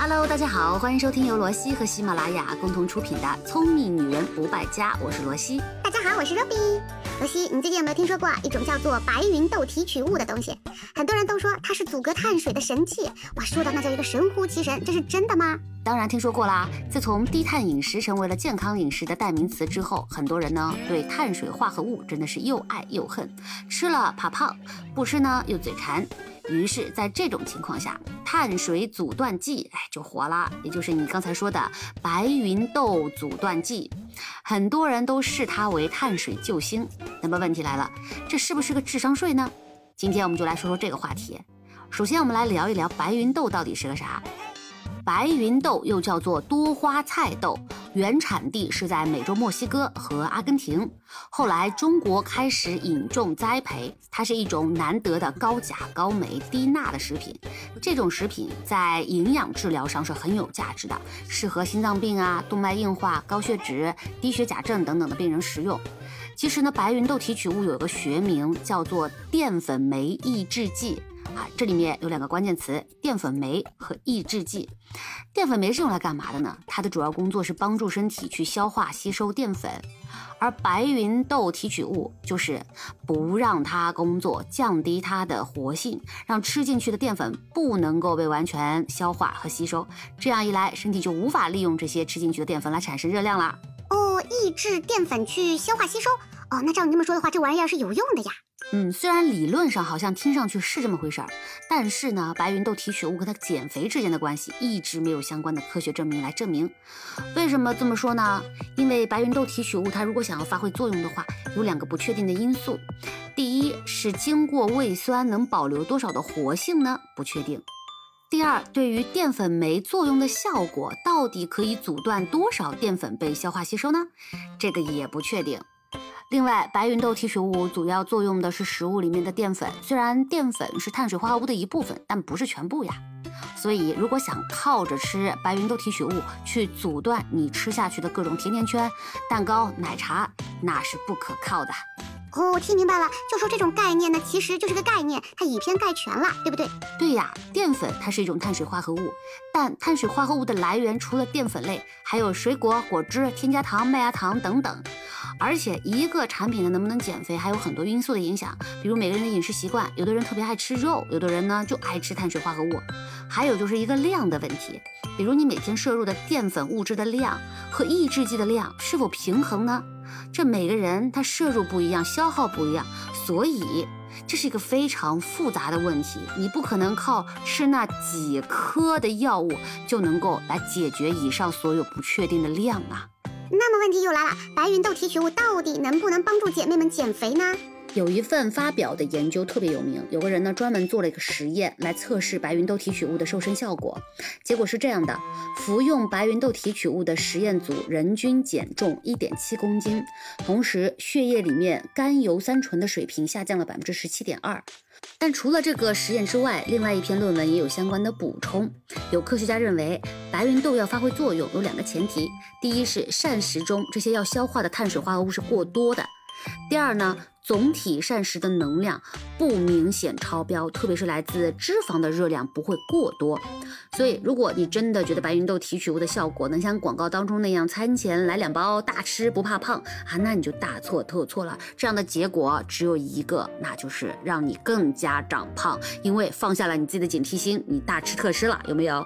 Hello，大家好，欢迎收听由罗西和喜马拉雅共同出品的《聪明女人不败家》，我是罗西。大家好，我是 Ruby。罗西，你最近有没有听说过一种叫做白云豆提取物的东西？很多人都说它是阻隔碳水的神器，哇，说的那叫一个神乎其神，这是真的吗？当然听说过啦。自从低碳饮食成为了健康饮食的代名词之后，很多人呢对碳水化合物真的是又爱又恨，吃了怕胖，不吃呢又嘴馋。于是，在这种情况下，碳水阻断剂哎就火了，也就是你刚才说的白芸豆阻断剂，很多人都视它为碳水救星。那么问题来了，这是不是个智商税呢？今天我们就来说说这个话题。首先，我们来聊一聊白芸豆到底是个啥。白芸豆又叫做多花菜豆，原产地是在美洲墨西哥和阿根廷，后来中国开始引种栽培。它是一种难得的高钾、高镁、低钠的食品。这种食品在营养治疗上是很有价值的，适合心脏病啊、动脉硬化、高血脂、低血钾症等等的病人食用。其实呢，白芸豆提取物有一个学名叫做淀粉酶抑制剂。啊，这里面有两个关键词：淀粉酶和抑制剂。淀粉酶是用来干嘛的呢？它的主要工作是帮助身体去消化吸收淀粉，而白芸豆提取物就是不让它工作，降低它的活性，让吃进去的淀粉不能够被完全消化和吸收。这样一来，身体就无法利用这些吃进去的淀粉来产生热量啦。哦，抑制淀粉去消化吸收。哦，那照你这么说的话，这玩意儿是有用的呀。嗯，虽然理论上好像听上去是这么回事儿，但是呢，白芸豆提取物跟它减肥之间的关系一直没有相关的科学证明来证明。为什么这么说呢？因为白芸豆提取物它如果想要发挥作用的话，有两个不确定的因素。第一是经过胃酸能保留多少的活性呢？不确定。第二，对于淀粉酶作用的效果，到底可以阻断多少淀粉被消化吸收呢？这个也不确定。另外，白芸豆提取物主要作用的是食物里面的淀粉，虽然淀粉是碳水化合物的一部分，但不是全部呀。所以，如果想靠着吃白芸豆提取物去阻断你吃下去的各种甜甜圈、蛋糕、奶茶，那是不可靠的。哦，我听明白了，就说这种概念呢，其实就是个概念，它以偏概全了，对不对？对呀，淀粉它是一种碳水化合物，但碳水化合物的来源除了淀粉类，还有水果、果汁、添加糖、麦芽糖等等。而且一个产品呢能不能减肥，还有很多因素的影响，比如每个人的饮食习惯，有的人特别爱吃肉，有的人呢就爱吃碳水化合物，还有就是一个量的问题，比如你每天摄入的淀粉物质的量和抑制剂的量是否平衡呢？这每个人他摄入不一样，消耗不一样，所以这是一个非常复杂的问题，你不可能靠吃那几颗的药物就能够来解决以上所有不确定的量啊。那么问题又来了，白芸豆提取物到底能不能帮助姐妹们减肥呢？有一份发表的研究特别有名，有个人呢专门做了一个实验来测试白芸豆提取物的瘦身效果，结果是这样的：服用白芸豆提取物的实验组人均减重一点七公斤，同时血液里面甘油三醇的水平下降了百分之十七点二。但除了这个实验之外，另外一篇论文也有相关的补充。有科学家认为，白芸豆要发挥作用有两个前提：第一是膳食中这些要消化的碳水化合物是过多的；第二呢。总体膳食的能量不明显超标，特别是来自脂肪的热量不会过多。所以，如果你真的觉得白芸豆提取物的效果能像广告当中那样餐前来两包大吃不怕胖啊，那你就大错特错了。这样的结果只有一个，那就是让你更加长胖，因为放下了你自己的警惕心，你大吃特吃了，有没有？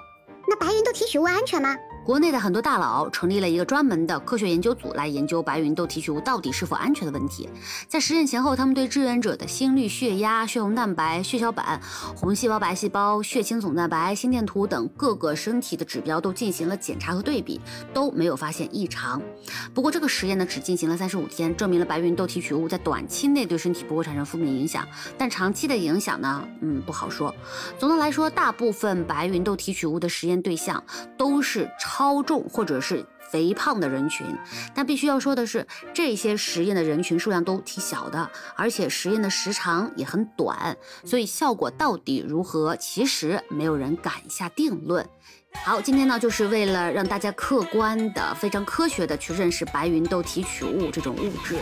那白芸豆提取物安全吗？国内的很多大佬成立了一个专门的科学研究组来研究白芸豆提取物到底是否安全的问题。在实验前后，他们对志愿者的心率、血压、血红蛋白、血小板、红细胞、白细胞、血清总蛋白、心电图等各个身体的指标都进行了检查和对比，都没有发现异常。不过这个实验呢，只进行了三十五天，证明了白芸豆提取物在短期内对身体不会产生负面影响，但长期的影响呢，嗯，不好说。总的来说，大部分白芸豆提取物的实验对象都是超。超重或者是肥胖的人群，但必须要说的是，这些实验的人群数量都挺小的，而且实验的时长也很短，所以效果到底如何，其实没有人敢下定论。好，今天呢，就是为了让大家客观的、非常科学的去认识白芸豆提取物这种物质，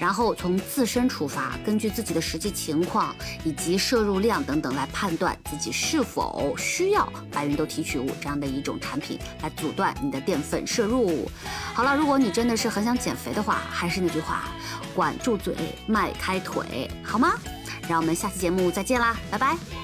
然后从自身出发，根据自己的实际情况以及摄入量等等来判断自己是否需要白芸豆提取物这样的一种产品来阻断你的淀粉摄入。好了，如果你真的是很想减肥的话，还是那句话，管住嘴，迈开腿，好吗？让我们下期节目再见啦，拜拜。